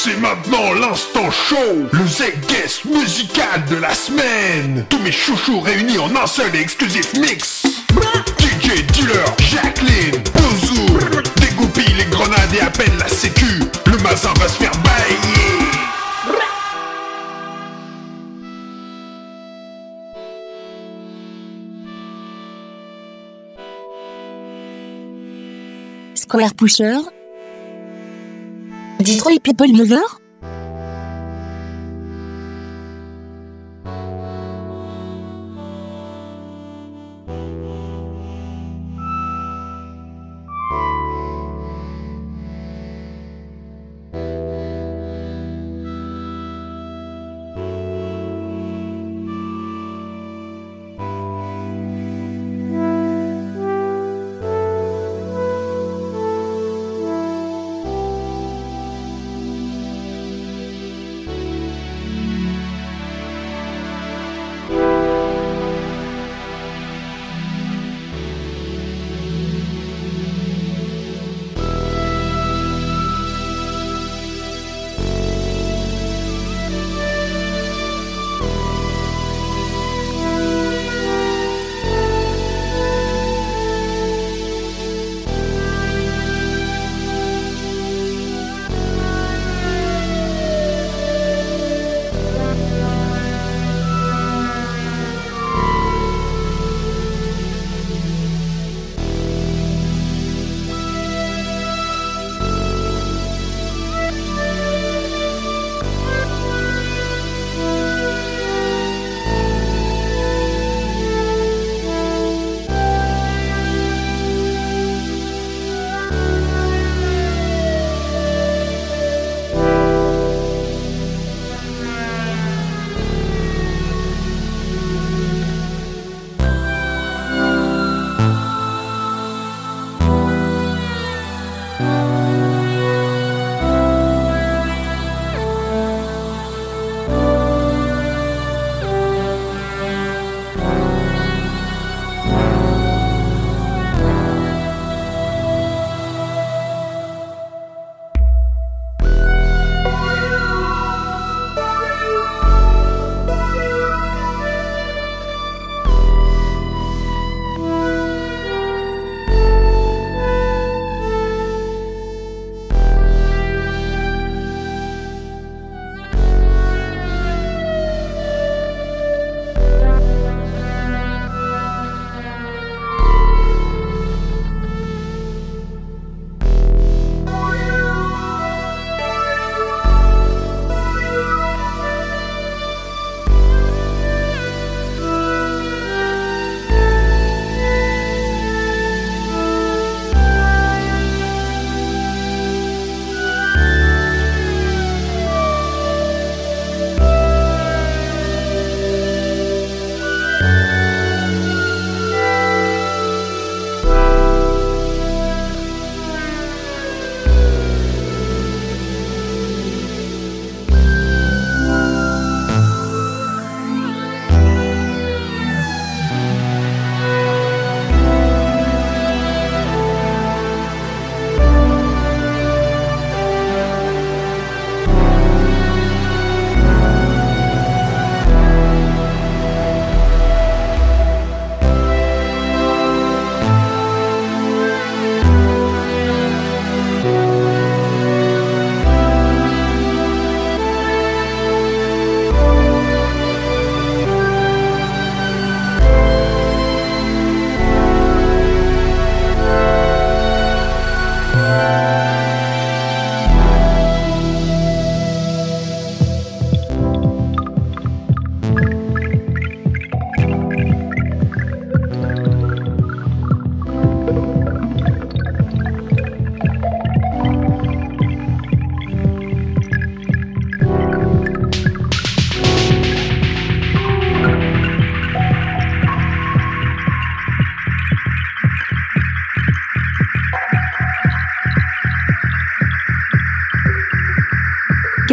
C'est maintenant l'instant show, le Z-Guest musical de la semaine. Tous mes chouchous réunis en un seul et exclusif mix. DJ Dealer, Jacqueline, Bouzou Dégoupille les grenades et appelle la sécu. Le mazin va se faire bailler Square Pusher Detroit People Mover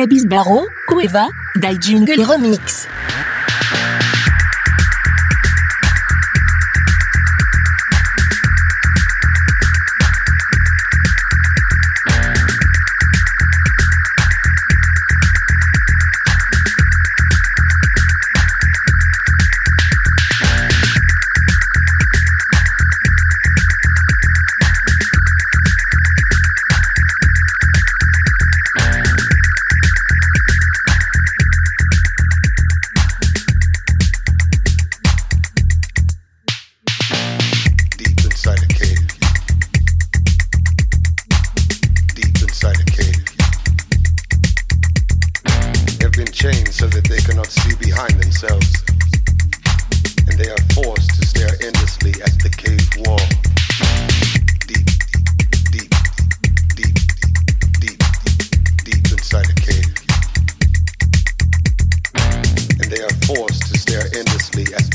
Gabis Barrow, Coeva, Die Jungle Remix.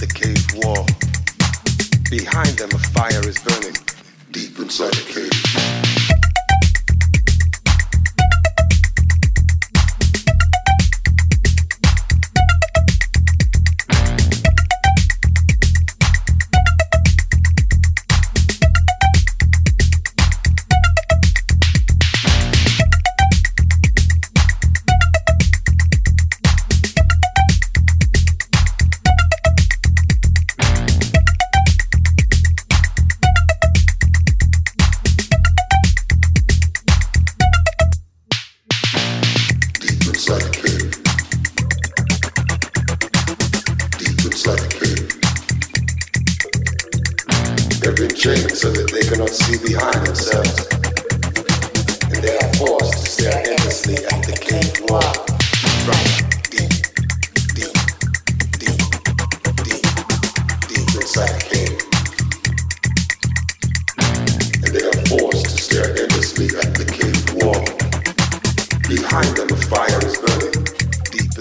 the cave wall. Behind them, a fire is burning deep inside the cave.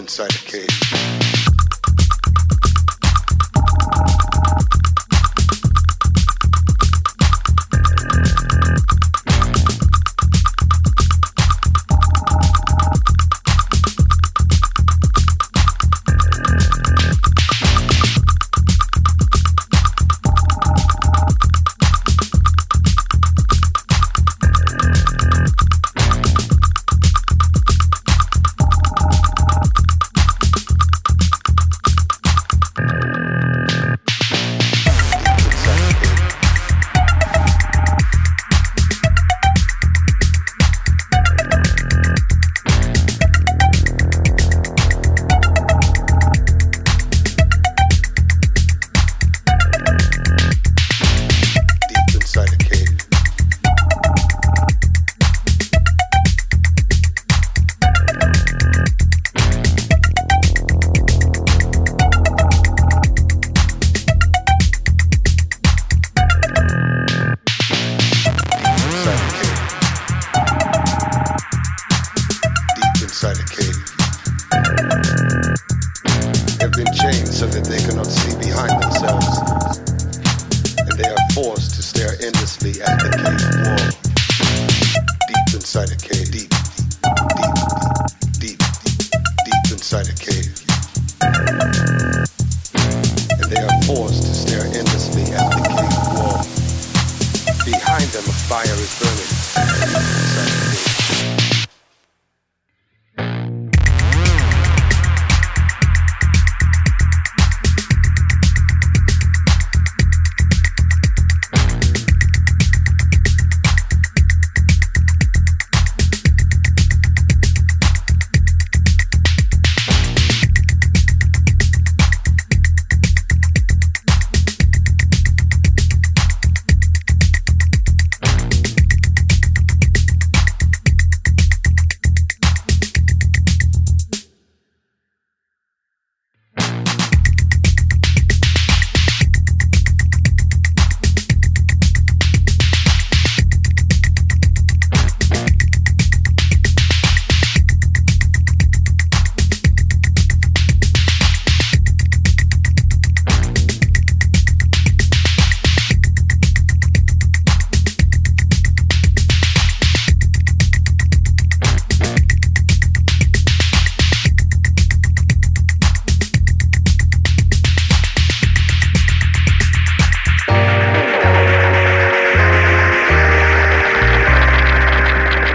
inside a cage. And the fire is burning.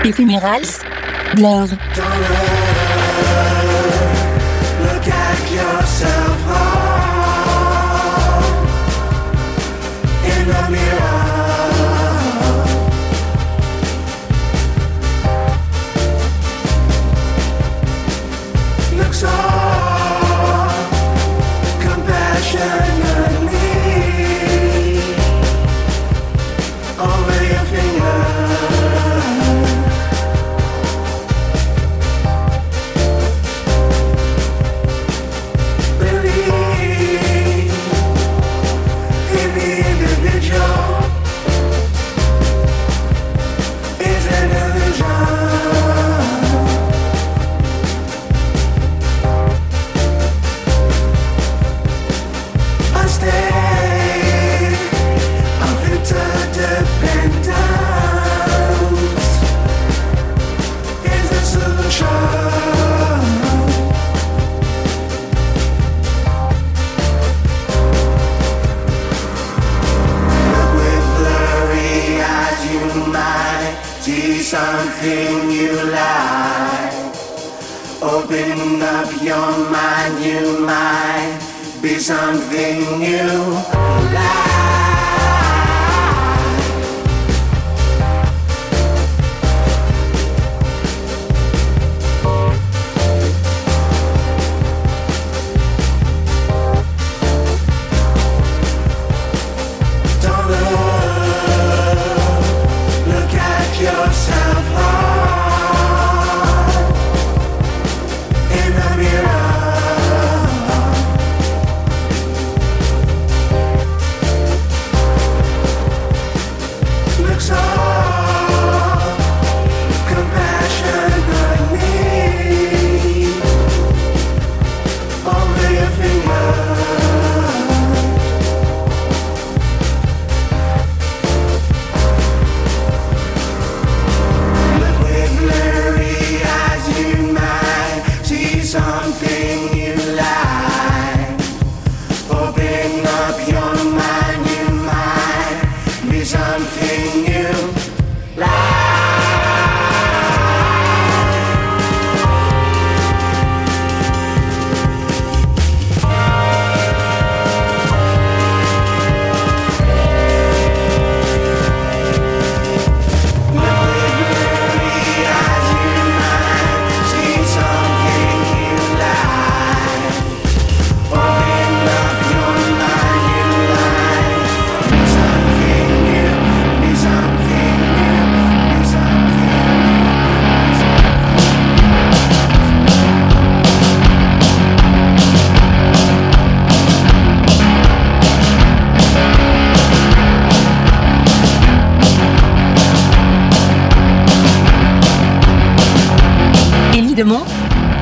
Éphémérals, Blur. something new.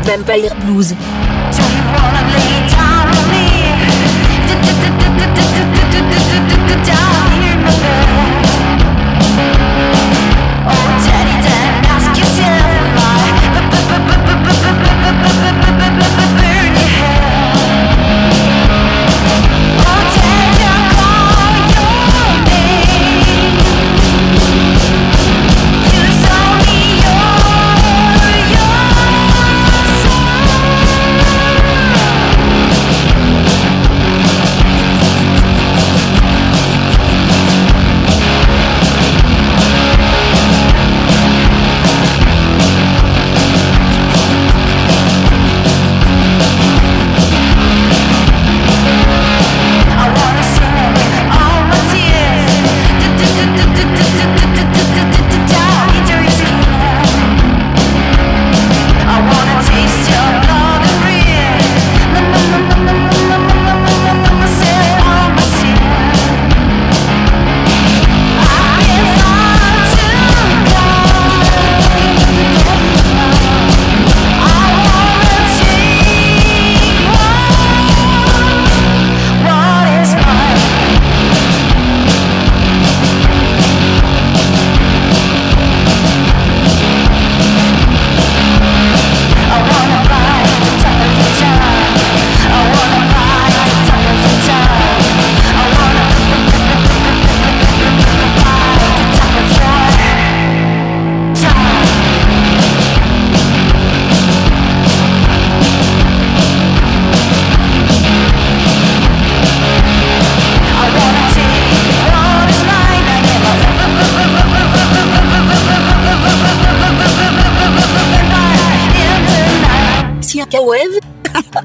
Vampire Blues. down here, mother. Oh,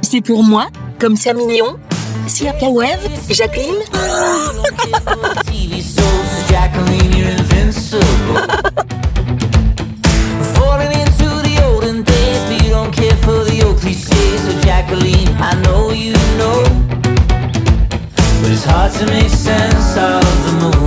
c'est pour moi, comme ça mignon. Sia Web, Jacqueline. It's hard to make sense of the moon.